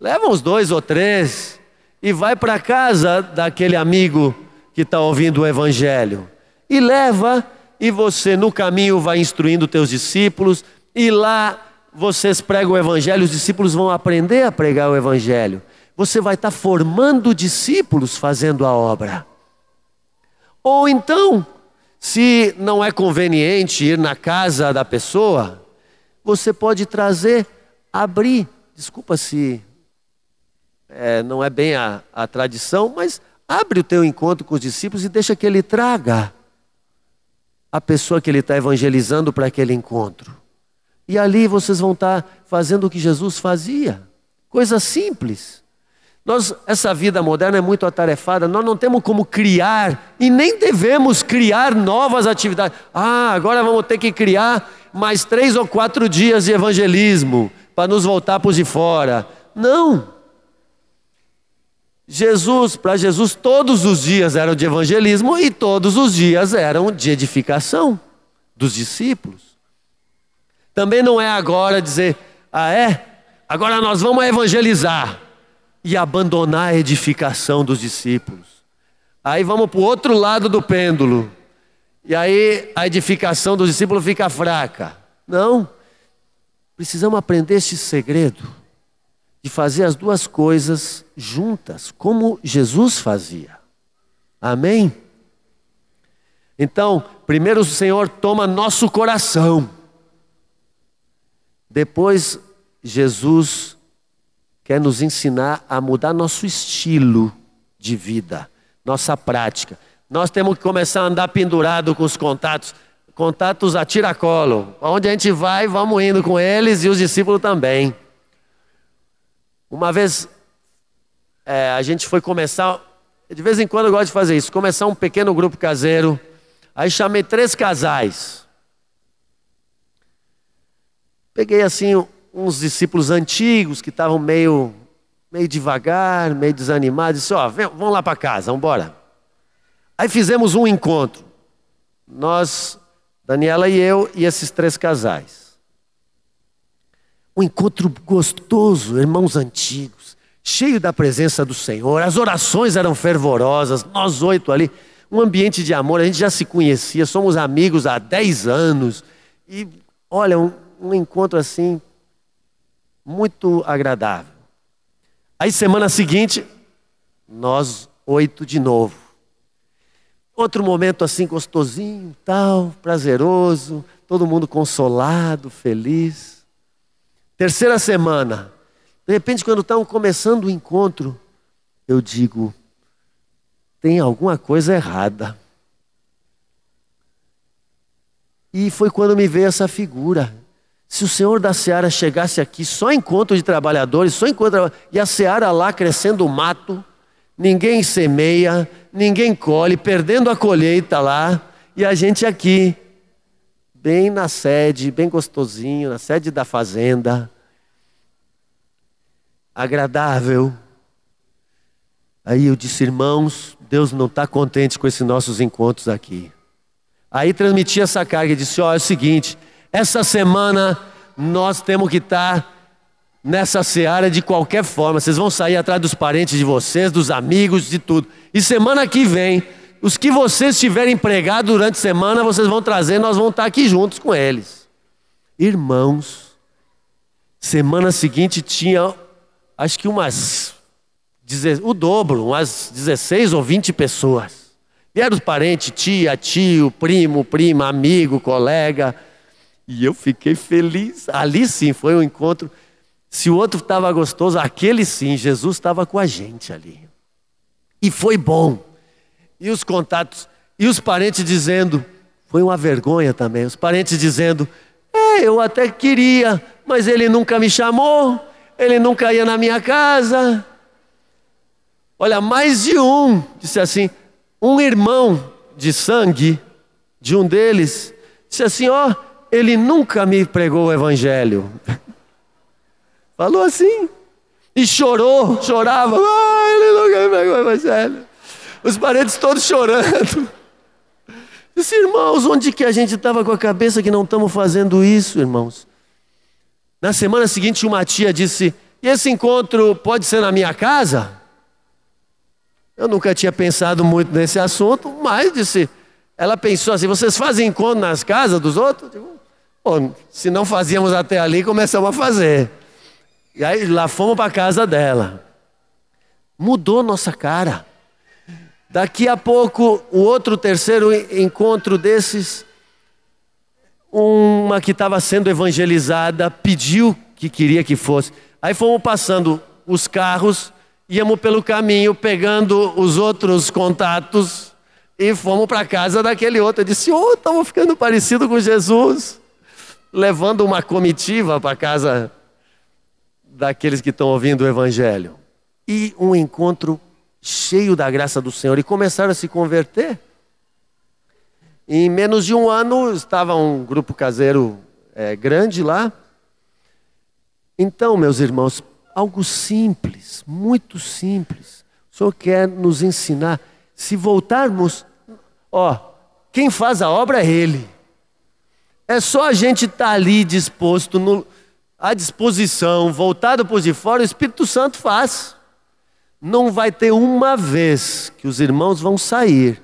Leva uns dois ou três e vai para casa daquele amigo que está ouvindo o evangelho. E leva e você no caminho vai instruindo teus discípulos e lá vocês pregam o evangelho, os discípulos vão aprender a pregar o evangelho. Você vai estar formando discípulos fazendo a obra. Ou então, se não é conveniente ir na casa da pessoa, você pode trazer, abrir, desculpa se é, não é bem a, a tradição, mas abre o teu encontro com os discípulos e deixa que ele traga a pessoa que ele está evangelizando para aquele encontro. E ali vocês vão estar fazendo o que Jesus fazia. Coisa simples. Nós, essa vida moderna é muito atarefada, nós não temos como criar e nem devemos criar novas atividades. Ah, agora vamos ter que criar mais três ou quatro dias de evangelismo para nos voltar para os de fora. Não. Jesus, para Jesus, todos os dias eram de evangelismo e todos os dias eram de edificação dos discípulos. Também não é agora dizer, ah é? Agora nós vamos evangelizar e abandonar a edificação dos discípulos. Aí vamos para o outro lado do pêndulo. E aí a edificação dos discípulos fica fraca. Não. Precisamos aprender este segredo de fazer as duas coisas juntas, como Jesus fazia. Amém? Então, primeiro o Senhor toma nosso coração depois, Jesus quer nos ensinar a mudar nosso estilo de vida, nossa prática. Nós temos que começar a andar pendurado com os contatos, contatos a tiracolo. Onde a gente vai, vamos indo com eles e os discípulos também. Uma vez é, a gente foi começar, de vez em quando eu gosto de fazer isso, começar um pequeno grupo caseiro. Aí chamei três casais. Peguei assim uns discípulos antigos que estavam meio, meio devagar, meio desanimados. Disse: Ó, oh, vamos lá para casa, vamos embora. Aí fizemos um encontro. Nós, Daniela e eu, e esses três casais. Um encontro gostoso, irmãos antigos, cheio da presença do Senhor. As orações eram fervorosas, nós oito ali. Um ambiente de amor, a gente já se conhecia, somos amigos há dez anos. E olha, um, um encontro assim, muito agradável. Aí, semana seguinte, nós oito de novo. Outro momento assim gostosinho, tal, prazeroso, todo mundo consolado, feliz. Terceira semana, de repente, quando estão começando o encontro, eu digo: tem alguma coisa errada. E foi quando me veio essa figura. Se o Senhor da Seara chegasse aqui, só encontro de trabalhadores, só encontro, e a Seara lá crescendo o mato, ninguém semeia, ninguém colhe, perdendo a colheita lá, e a gente aqui, bem na sede, bem gostosinho, na sede da fazenda, agradável. Aí eu disse, irmãos, Deus não está contente com esses nossos encontros aqui. Aí transmiti essa carga e disse: Ó, oh, é o seguinte, essa semana nós temos que estar tá nessa seara de qualquer forma. Vocês vão sair atrás dos parentes de vocês, dos amigos, de tudo. E semana que vem, os que vocês tiverem pregado durante a semana, vocês vão trazer, nós vamos estar aqui juntos com eles. Irmãos, semana seguinte tinha, acho que umas, o dobro, umas 16 ou 20 pessoas. Vieram os parentes, tia, tio, primo, prima, amigo, colega. E eu fiquei feliz. Ali sim foi um encontro. Se o outro estava gostoso, aquele sim, Jesus estava com a gente ali. E foi bom. E os contatos, e os parentes dizendo, foi uma vergonha também. Os parentes dizendo, é, eu até queria, mas ele nunca me chamou, ele nunca ia na minha casa. Olha, mais de um disse assim: um irmão de sangue de um deles disse assim: Ó, oh, ele nunca me pregou o evangelho. Falou assim. E chorou, chorava. Ah, ele nunca me pregou o evangelho. Os parentes todos chorando. Disse, irmãos, onde que a gente estava com a cabeça que não estamos fazendo isso, irmãos? Na semana seguinte, uma tia disse: E esse encontro pode ser na minha casa? Eu nunca tinha pensado muito nesse assunto, mas disse, ela pensou assim: vocês fazem encontro nas casas dos outros? Digo, se não fazíamos até ali, começamos a fazer. E aí lá fomos para a casa dela. Mudou nossa cara. Daqui a pouco, o outro terceiro encontro desses, uma que estava sendo evangelizada pediu que queria que fosse. Aí fomos passando os carros íamos pelo caminho pegando os outros contatos e fomos para casa daquele outro. Eu disse: Oh, estamos ficando parecido com Jesus. Levando uma comitiva para casa daqueles que estão ouvindo o Evangelho. E um encontro cheio da graça do Senhor. E começaram a se converter. Em menos de um ano estava um grupo caseiro é, grande lá. Então, meus irmãos, algo simples, muito simples. O Senhor quer nos ensinar. Se voltarmos, ó, quem faz a obra é Ele. É só a gente estar tá ali disposto, no, à disposição, voltado por de fora, o Espírito Santo faz. Não vai ter uma vez que os irmãos vão sair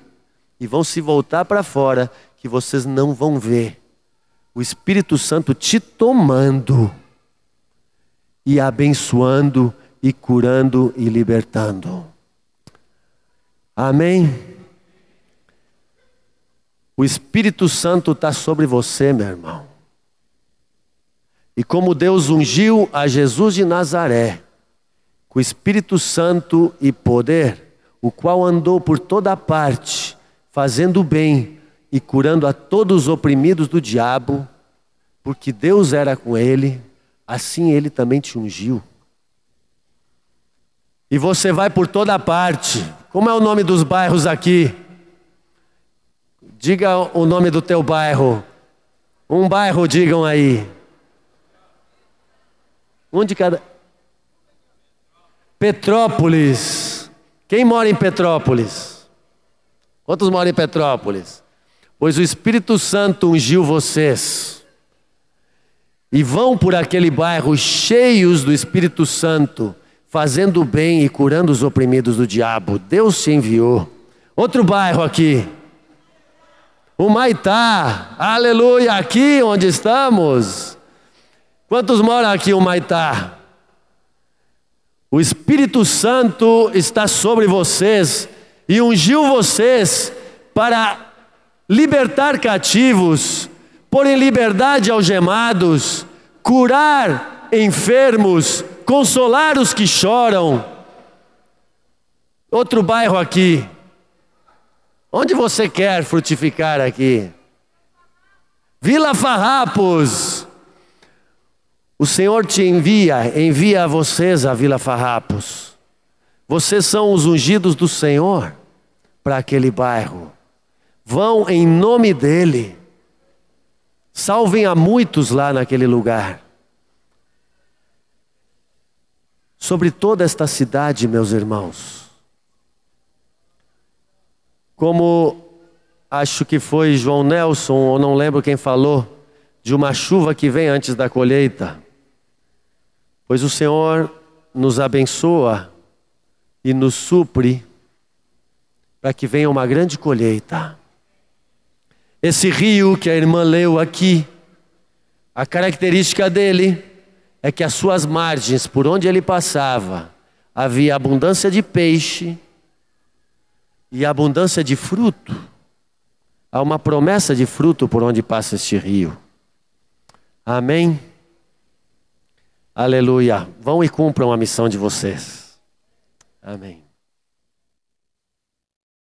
e vão se voltar para fora que vocês não vão ver o Espírito Santo te tomando e abençoando e curando e libertando. Amém? O Espírito Santo está sobre você, meu irmão. E como Deus ungiu a Jesus de Nazaré, com o Espírito Santo e poder, o qual andou por toda parte, fazendo bem e curando a todos os oprimidos do diabo, porque Deus era com ele assim ele também te ungiu. E você vai por toda parte. Como é o nome dos bairros aqui? Diga o nome do teu bairro. Um bairro, digam aí. Um de cada. Petrópolis. Quem mora em Petrópolis? Quantos moram em Petrópolis? Pois o Espírito Santo ungiu vocês. E vão por aquele bairro cheios do Espírito Santo, fazendo o bem e curando os oprimidos do diabo. Deus te enviou. Outro bairro aqui. O Maitá. Aleluia. Aqui onde estamos. Quantos moram aqui o Maitá? O Espírito Santo está sobre vocês e ungiu vocês para libertar cativos, pôr em liberdade algemados, curar enfermos, consolar os que choram. Outro bairro aqui. Onde você quer frutificar aqui? Vila Farrapos. O Senhor te envia, envia a vocês a Vila Farrapos. Vocês são os ungidos do Senhor para aquele bairro. Vão em nome dEle. Salvem a muitos lá naquele lugar. Sobre toda esta cidade, meus irmãos. Como acho que foi João Nelson, ou não lembro quem falou, de uma chuva que vem antes da colheita. Pois o Senhor nos abençoa e nos supre para que venha uma grande colheita. Esse rio que a irmã leu aqui, a característica dele é que as suas margens, por onde ele passava, havia abundância de peixe e abundância de fruto. Há uma promessa de fruto por onde passa este rio. Amém? Aleluia. Vão e cumpram a missão de vocês. Amém.